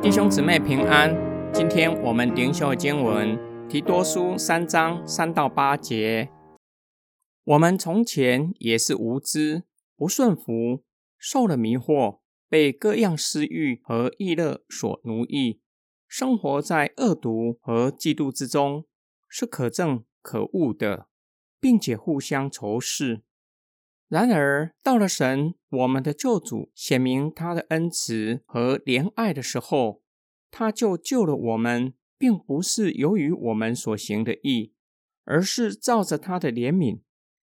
弟兄姊妹平安，今天我们灵修经文提多书三章三到八节。我们从前也是无知、不顺服，受了迷惑，被各样私欲和意乐所奴役，生活在恶毒和嫉妒之中，是可憎可恶的，并且互相仇视。然而，到了神我们的救主显明他的恩慈和怜爱的时候，他就救了我们，并不是由于我们所行的义，而是照着他的怜悯，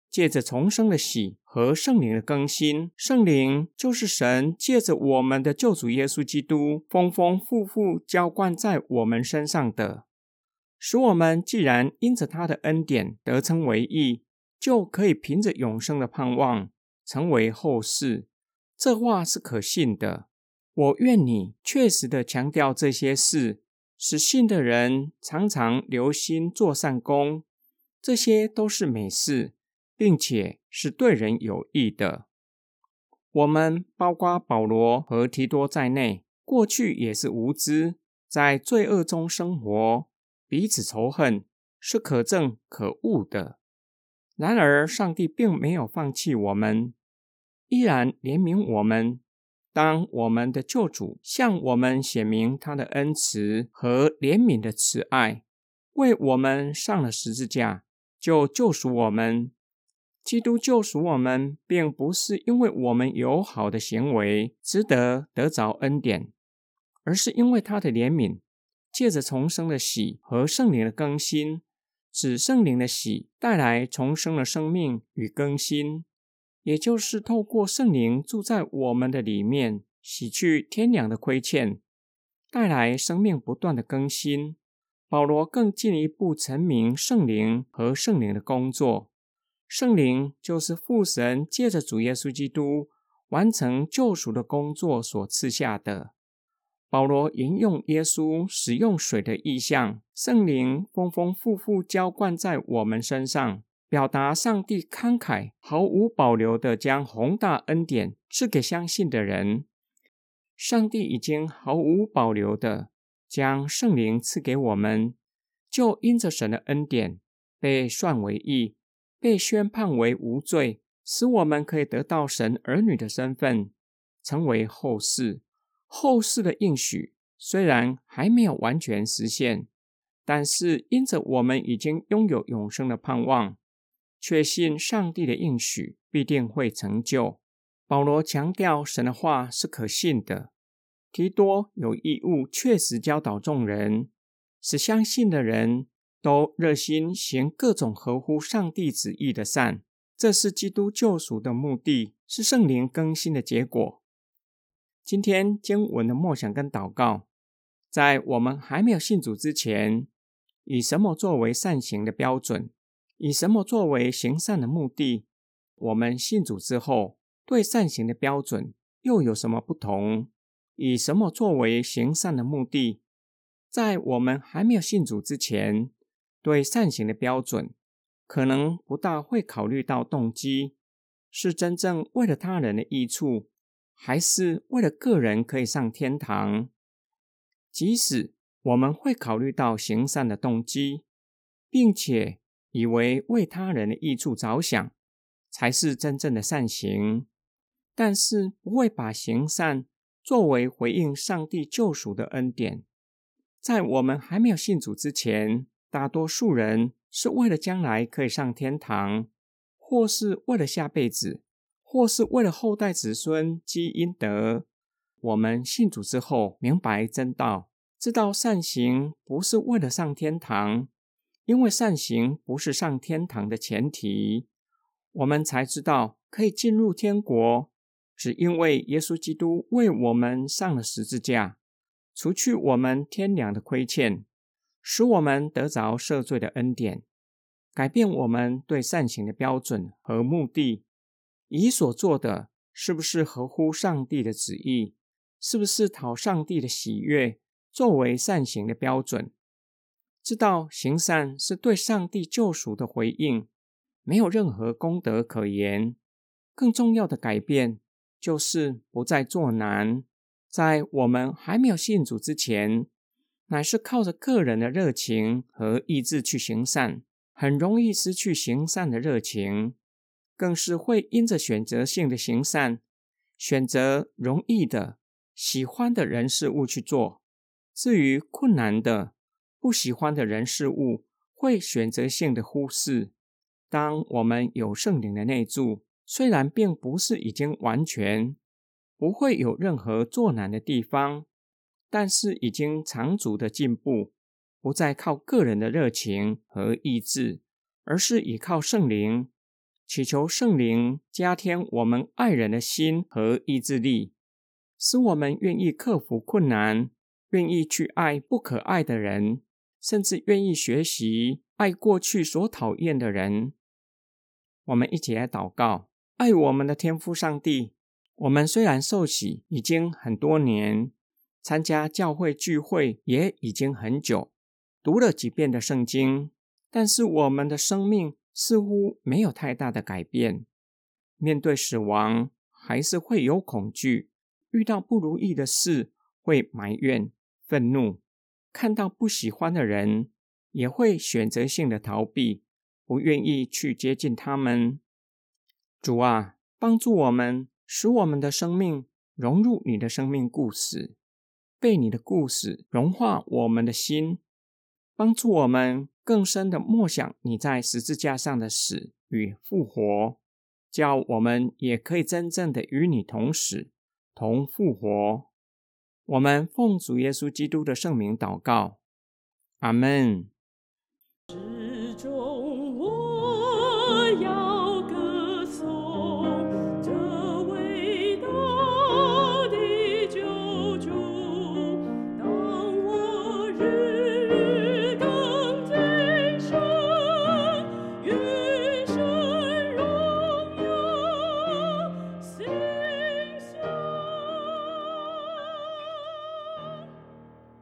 借着重生的喜和圣灵的更新。圣灵就是神借着我们的救主耶稣基督，丰丰富富浇灌在我们身上的，使我们既然因着他的恩典得称为义。就可以凭着永生的盼望成为后世，这话是可信的。我愿你确实的强调这些事，使信的人常常留心做善功，这些都是美事，并且是对人有益的。我们包括保罗和提多在内，过去也是无知，在罪恶中生活，彼此仇恨，是可憎可恶的。然而，上帝并没有放弃我们，依然怜悯我们。当我们的救主向我们显明他的恩慈和怜悯的慈爱，为我们上了十字架，就救赎我们。基督救赎我们，并不是因为我们有好的行为值得得着恩典，而是因为他的怜悯，借着重生的喜和圣灵的更新。使圣灵的喜带来重生的生命与更新，也就是透过圣灵住在我们的里面，洗去天良的亏欠，带来生命不断的更新。保罗更进一步阐明圣灵和圣灵的工作。圣灵就是父神借着主耶稣基督完成救赎的工作所赐下的。保罗引用耶稣使用水的意象，圣灵丰丰富富浇灌在我们身上，表达上帝慷慨毫无保留的将宏大恩典赐给相信的人。上帝已经毫无保留的将圣灵赐给我们，就因着神的恩典被算为义，被宣判为无罪，使我们可以得到神儿女的身份，成为后世。后世的应许虽然还没有完全实现，但是因着我们已经拥有永生的盼望，确信上帝的应许必定会成就。保罗强调神的话是可信的，提多有义务确实教导众人，使相信的人都热心行各种合乎上帝旨意的善。这是基督救赎的目的，是圣灵更新的结果。今天经文的默想跟祷告，在我们还没有信主之前，以什么作为善行的标准？以什么作为行善的目的？我们信主之后，对善行的标准又有什么不同？以什么作为行善的目的？在我们还没有信主之前，对善行的标准可能不大会考虑到动机，是真正为了他人的益处。还是为了个人可以上天堂，即使我们会考虑到行善的动机，并且以为为他人的益处着想才是真正的善行，但是不会把行善作为回应上帝救赎的恩典。在我们还没有信主之前，大多数人是为了将来可以上天堂，或是为了下辈子。或是为了后代子孙积阴德，我们信主之后明白真道，知道善行不是为了上天堂，因为善行不是上天堂的前提，我们才知道可以进入天国，只因为耶稣基督为我们上了十字架，除去我们天良的亏欠，使我们得着赦罪的恩典，改变我们对善行的标准和目的。你所做的是不是合乎上帝的旨意？是不是讨上帝的喜悦作为善行的标准？知道行善是对上帝救赎的回应，没有任何功德可言，更重要的改变就是不再做难。在我们还没有信主之前，乃是靠着个人的热情和意志去行善，很容易失去行善的热情，更是会因着选择性的行善，选择容易的、喜欢的人事物去做。至于困难的、不喜欢的人事物，会选择性的忽视。当我们有圣灵的内助，虽然并不是已经完全。不会有任何作难的地方，但是已经长足的进步，不再靠个人的热情和意志，而是依靠圣灵，祈求圣灵加添我们爱人的心和意志力，使我们愿意克服困难，愿意去爱不可爱的人，甚至愿意学习爱过去所讨厌的人。我们一起来祷告，爱我们的天父上帝。我们虽然受洗已经很多年，参加教会聚会也已经很久，读了几遍的圣经，但是我们的生命似乎没有太大的改变。面对死亡，还是会有恐惧；遇到不如意的事，会埋怨、愤怒；看到不喜欢的人，也会选择性的逃避，不愿意去接近他们。主啊，帮助我们。使我们的生命融入你的生命故事，被你的故事融化我们的心，帮助我们更深的默想你在十字架上的死与复活，叫我们也可以真正的与你同死同复活。我们奉主耶稣基督的圣名祷告，阿门。